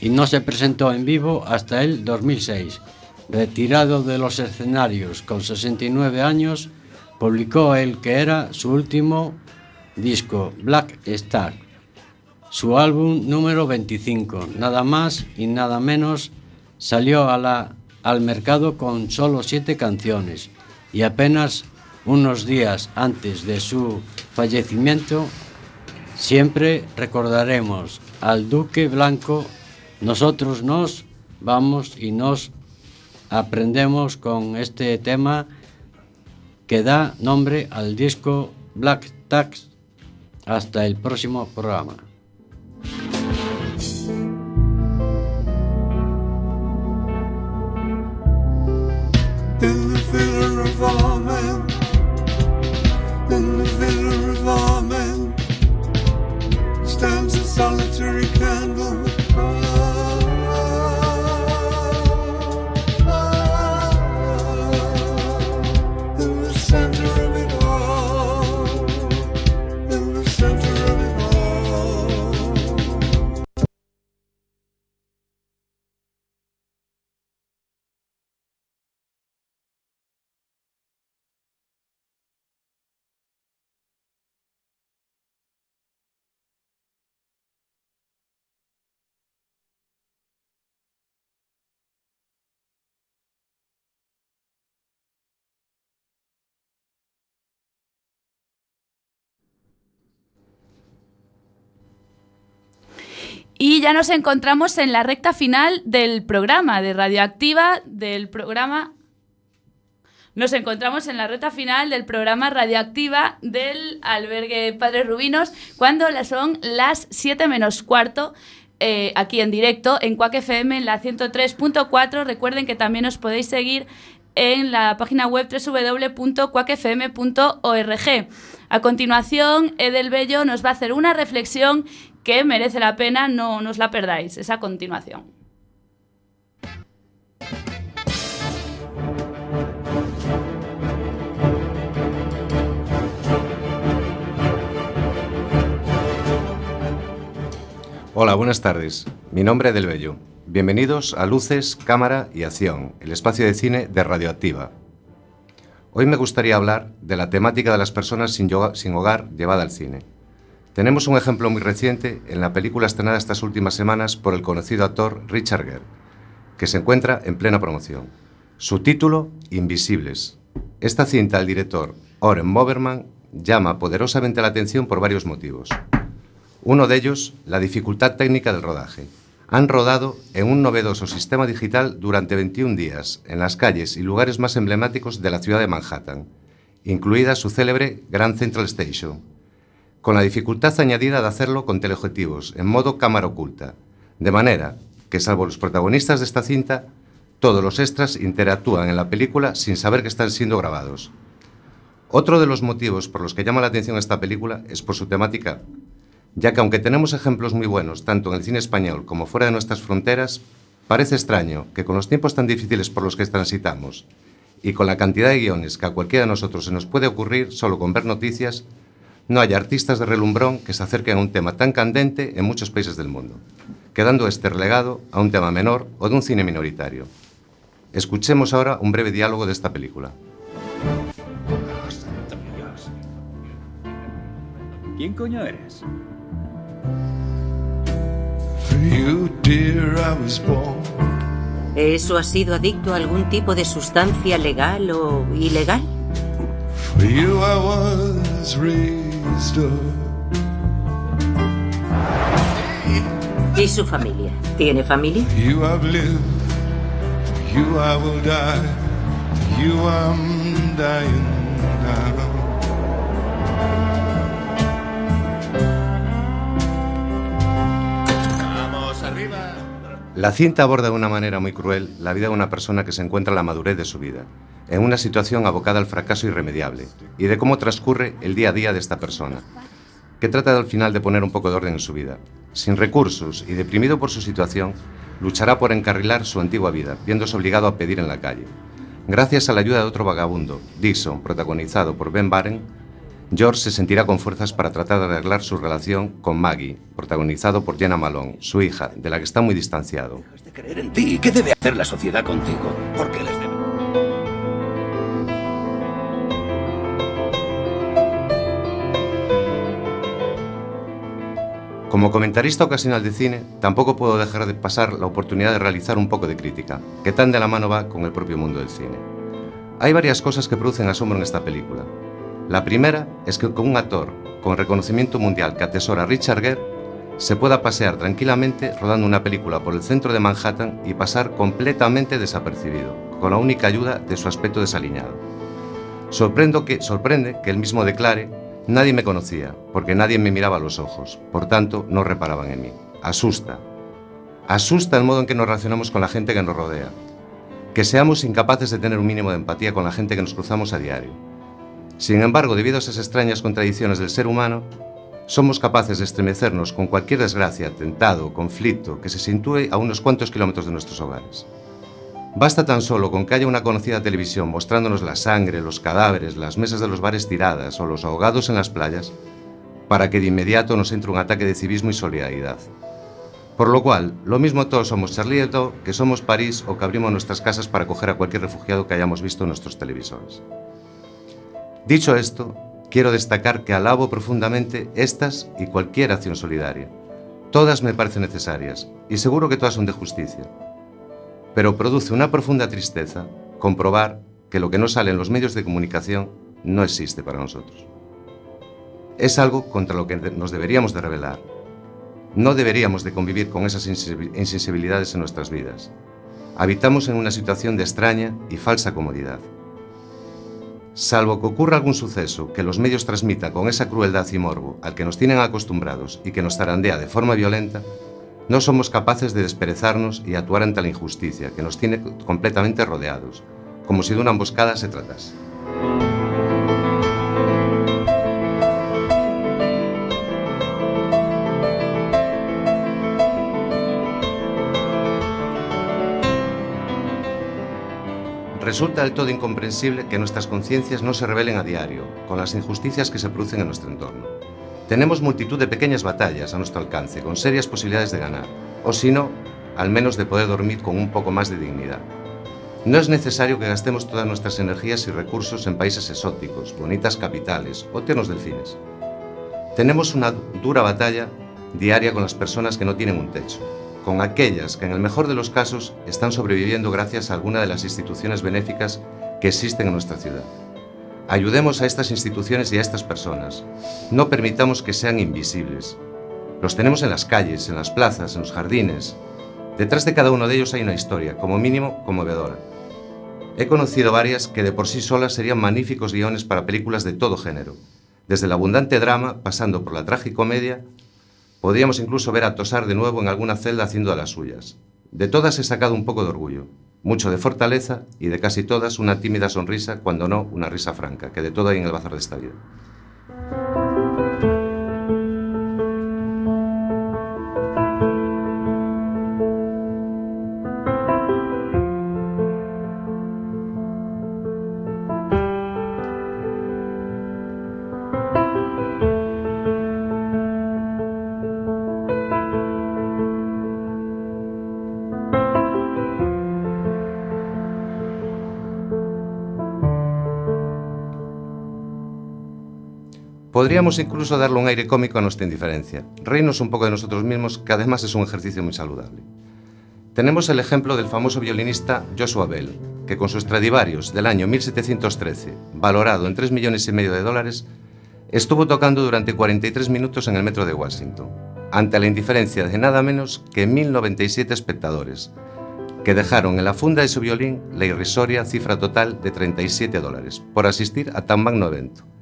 y no se presentó en vivo hasta el 2006. Retirado de los escenarios con 69 años, publicó el que era su último disco, Black Star, su álbum número 25, nada más y nada menos, salió a la- al mercado con solo siete canciones y apenas unos días antes de su fallecimiento Siempre recordaremos al Duque Blanco, nosotros nos vamos y nos aprendemos con este tema que da nombre al disco Black Tax. Hasta el próximo programa. Y ya nos encontramos en la recta final del programa de Radioactiva, del programa... Nos encontramos en la recta final del programa Radioactiva del albergue Padre Rubinos, cuando son las 7 menos cuarto, eh, aquí en directo, en Quack FM, en la 103.4. Recuerden que también os podéis seguir en la página web www.quackfm.org. A continuación, Edel Bello nos va a hacer una reflexión que merece la pena, no nos la perdáis. Es a continuación. Hola, buenas tardes. Mi nombre es Del Bello. Bienvenidos a Luces, Cámara y Acción, el espacio de cine de Radioactiva. Hoy me gustaría hablar de la temática de las personas sin hogar llevada al cine. Tenemos un ejemplo muy reciente en la película estrenada estas últimas semanas por el conocido actor Richard Gere, que se encuentra en plena promoción. Su título, Invisibles. Esta cinta del director Oren Moberman llama poderosamente la atención por varios motivos. Uno de ellos, la dificultad técnica del rodaje. Han rodado en un novedoso sistema digital durante 21 días en las calles y lugares más emblemáticos de la ciudad de Manhattan, incluida su célebre Grand Central Station, con la dificultad añadida de hacerlo con teleobjetivos en modo cámara oculta, de manera que salvo los protagonistas de esta cinta, todos los extras interactúan en la película sin saber que están siendo grabados. Otro de los motivos por los que llama la atención esta película es por su temática ya que aunque tenemos ejemplos muy buenos tanto en el cine español como fuera de nuestras fronteras, parece extraño que con los tiempos tan difíciles por los que transitamos y con la cantidad de guiones que a cualquiera de nosotros se nos puede ocurrir solo con ver noticias, no haya artistas de relumbrón que se acerquen a un tema tan candente en muchos países del mundo, quedando este relegado a un tema menor o de un cine minoritario. Escuchemos ahora un breve diálogo de esta película. ¿Quién coño eres? ¿Eso ha sido adicto a algún tipo de sustancia legal o ilegal? For you, I was raised up. ¿Y su familia? ¿Tiene familia? For you, I've lived. For you, I will die. For you, I'm dying now. Vamos, arriba. La cinta aborda de una manera muy cruel la vida de una persona que se encuentra en la madurez de su vida, en una situación abocada al fracaso irremediable, y de cómo transcurre el día a día de esta persona, que trata al final de poner un poco de orden en su vida. Sin recursos y deprimido por su situación, luchará por encarrilar su antigua vida, viéndose obligado a pedir en la calle. Gracias a la ayuda de otro vagabundo, Dixon, protagonizado por Ben Barren, George se sentirá con fuerzas para tratar de arreglar su relación con Maggie, protagonizado por Jenna Malone, su hija, de la que está muy distanciado. Creer en ti. ¿Qué debe hacer la sociedad contigo? ¿Por qué les debe? Como comentarista ocasional de cine, tampoco puedo dejar de pasar la oportunidad de realizar un poco de crítica, que tan de la mano va con el propio mundo del cine. Hay varias cosas que producen asombro en esta película. La primera es que un actor con reconocimiento mundial que atesora Richard Gere, se pueda pasear tranquilamente rodando una película por el centro de Manhattan y pasar completamente desapercibido, con la única ayuda de su aspecto desaliñado. Sorprendo que, sorprende que él mismo declare, nadie me conocía, porque nadie me miraba los ojos, por tanto no reparaban en mí. Asusta. Asusta el modo en que nos relacionamos con la gente que nos rodea. Que seamos incapaces de tener un mínimo de empatía con la gente que nos cruzamos a diario. Sin embargo, debido a esas extrañas contradicciones del ser humano, somos capaces de estremecernos con cualquier desgracia, atentado conflicto que se sitúe a unos cuantos kilómetros de nuestros hogares. Basta tan solo con que haya una conocida televisión mostrándonos la sangre, los cadáveres, las mesas de los bares tiradas o los ahogados en las playas para que de inmediato nos entre un ataque de civismo y solidaridad. Por lo cual, lo mismo todos somos Charlie Hebdo, que somos París o que abrimos nuestras casas para acoger a cualquier refugiado que hayamos visto en nuestros televisores. Dicho esto, quiero destacar que alabo profundamente estas y cualquier acción solidaria. Todas me parecen necesarias y seguro que todas son de justicia. Pero produce una profunda tristeza comprobar que lo que no sale en los medios de comunicación no existe para nosotros. Es algo contra lo que nos deberíamos de rebelar. No deberíamos de convivir con esas insensi- insensibilidades en nuestras vidas. Habitamos en una situación de extraña y falsa comodidad. Salvo que ocurra algún suceso que los medios transmitan con esa crueldad y morbo al que nos tienen acostumbrados y que nos zarandea de forma violenta, no somos capaces de desperezarnos y actuar ante la injusticia que nos tiene completamente rodeados, como si de una emboscada se tratase. Resulta del todo incomprensible que nuestras conciencias no se rebelen a diario con las injusticias que se producen en nuestro entorno. Tenemos multitud de pequeñas batallas a nuestro alcance, con serias posibilidades de ganar, o si no, al menos de poder dormir con un poco más de dignidad. No es necesario que gastemos todas nuestras energías y recursos en países exóticos, bonitas capitales o tiernos delfines. Tenemos una dura batalla diaria con las personas que no tienen un techo, con aquellas que en el mejor de los casos están sobreviviendo gracias a alguna de las instituciones benéficas que existen en nuestra ciudad. Ayudemos a estas instituciones y a estas personas. No permitamos que sean invisibles. Los tenemos en las calles, en las plazas, en los jardines. Detrás de cada uno de ellos hay una historia, como mínimo conmovedora. He conocido varias que de por sí solas serían magníficos guiones para películas de todo género. Desde el abundante drama, pasando por la tragicomedia, podríamos incluso ver a Tosar de nuevo en alguna celda haciendo de las suyas. De todas he sacado un poco de orgullo, mucho de fortaleza y de casi todas una tímida sonrisa, cuando no una risa franca, que de todo hay en el bazar de esta vida. Podríamos incluso darle un aire cómico a nuestra indiferencia, reírnos un poco de nosotros mismos, que además es un ejercicio muy saludable. Tenemos el ejemplo del famoso violinista Joshua Bell, que con sus Stradivarius del año 1713, valorado en 3 millones y medio de dólares, estuvo tocando durante 43 minutos en el metro de Washington, ante la indiferencia de nada menos que 1097 espectadores, que dejaron en la funda de su violín la irrisoria cifra total de 37 dólares por asistir a tan magno evento.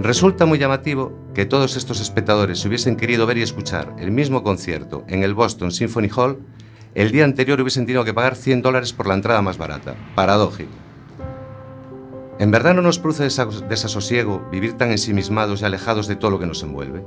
Resulta muy llamativo que todos estos espectadores hubiesen querido ver y escuchar el mismo concierto en el Boston Symphony Hall, el día anterior hubiesen tenido que pagar 100 dólares por la entrada más barata. Paradójico. ¿En verdad no nos produce desa- desasosiego vivir tan ensimismados y alejados de todo lo que nos envuelve?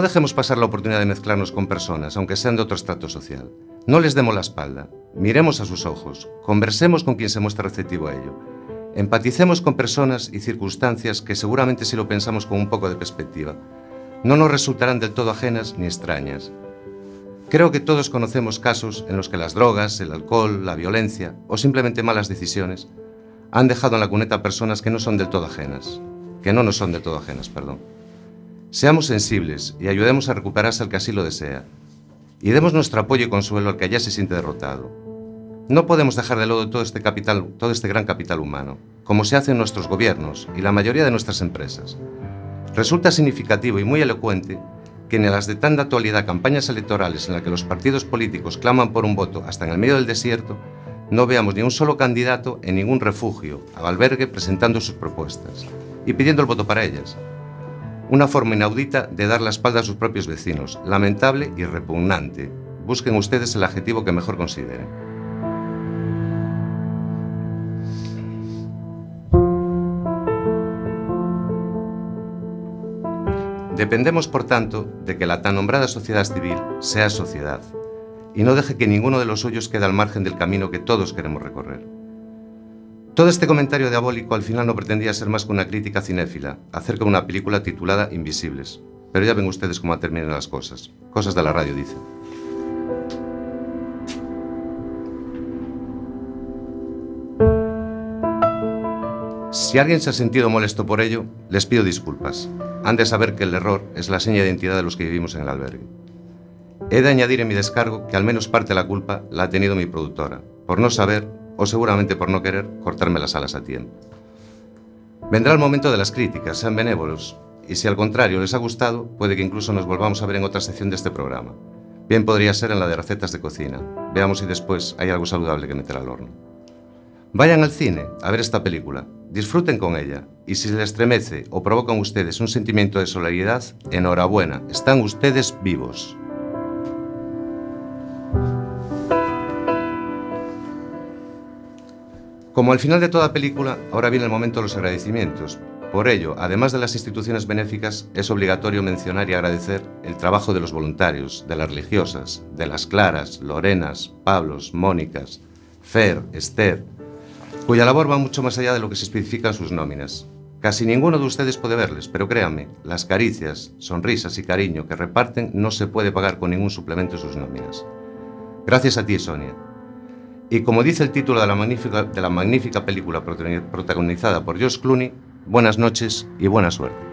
No dejemos pasar la oportunidad de mezclarnos con personas, aunque sean de otro estrato social. No les demos la espalda, miremos a sus ojos, conversemos con quien se muestra receptivo a ello. Empaticemos con personas y circunstancias que seguramente si lo pensamos con un poco de perspectiva, no nos resultarán del todo ajenas ni extrañas. Creo que todos conocemos casos en los que las drogas, el alcohol, la violencia o simplemente malas decisiones han dejado en la cuneta a personas que no son del todo ajenas, que no nos son del todo ajenas, perdón. Seamos sensibles y ayudemos a recuperarse al que así lo desea. Y demos nuestro apoyo y consuelo al que ya se siente derrotado. No podemos dejar de lado todo este capital, todo este gran capital humano, como se hace en nuestros gobiernos y la mayoría de nuestras empresas. Resulta significativo y muy elocuente que en las de tanta actualidad campañas electorales en las que los partidos políticos claman por un voto hasta en el medio del desierto, no veamos ni un solo candidato en ningún refugio o albergue presentando sus propuestas y pidiendo el voto para ellas. Una forma inaudita de dar la espalda a sus propios vecinos, lamentable y repugnante. Busquen ustedes el adjetivo que mejor consideren. Dependemos, por tanto, de que la tan nombrada sociedad civil sea sociedad y no deje que ninguno de los suyos quede al margen del camino que todos queremos recorrer. Todo este comentario diabólico al final no pretendía ser más que una crítica cinéfila acerca de una película titulada Invisibles. Pero ya ven ustedes cómo terminan las cosas. Cosas de la radio, dice. Si alguien se ha sentido molesto por ello, les pido disculpas. Han de saber que el error es la seña de identidad de los que vivimos en el albergue. He de añadir en mi descargo que al menos parte de la culpa la ha tenido mi productora, por no saber o seguramente por no querer cortarme las alas a tiempo. Vendrá el momento de las críticas, sean benévolos, y si al contrario les ha gustado, puede que incluso nos volvamos a ver en otra sección de este programa. Bien podría ser en la de recetas de cocina. Veamos si después hay algo saludable que meter al horno. Vayan al cine a ver esta película, disfruten con ella, y si les estremece o provocan ustedes un sentimiento de solidaridad, enhorabuena, están ustedes vivos. Como al final de toda película, ahora viene el momento de los agradecimientos. Por ello, además de las instituciones benéficas, es obligatorio mencionar y agradecer el trabajo de los voluntarios, de las religiosas, de las Claras, Lorenas, Pablos, Mónicas, Fer, Esther, cuya labor va mucho más allá de lo que se especifica en sus nóminas. Casi ninguno de ustedes puede verles, pero créanme, las caricias, sonrisas y cariño que reparten no se puede pagar con ningún suplemento en sus nóminas. Gracias a ti, Sonia. Y como dice el título de la magnífica, de la magnífica película protagonizada por George Clooney, buenas noches y buena suerte.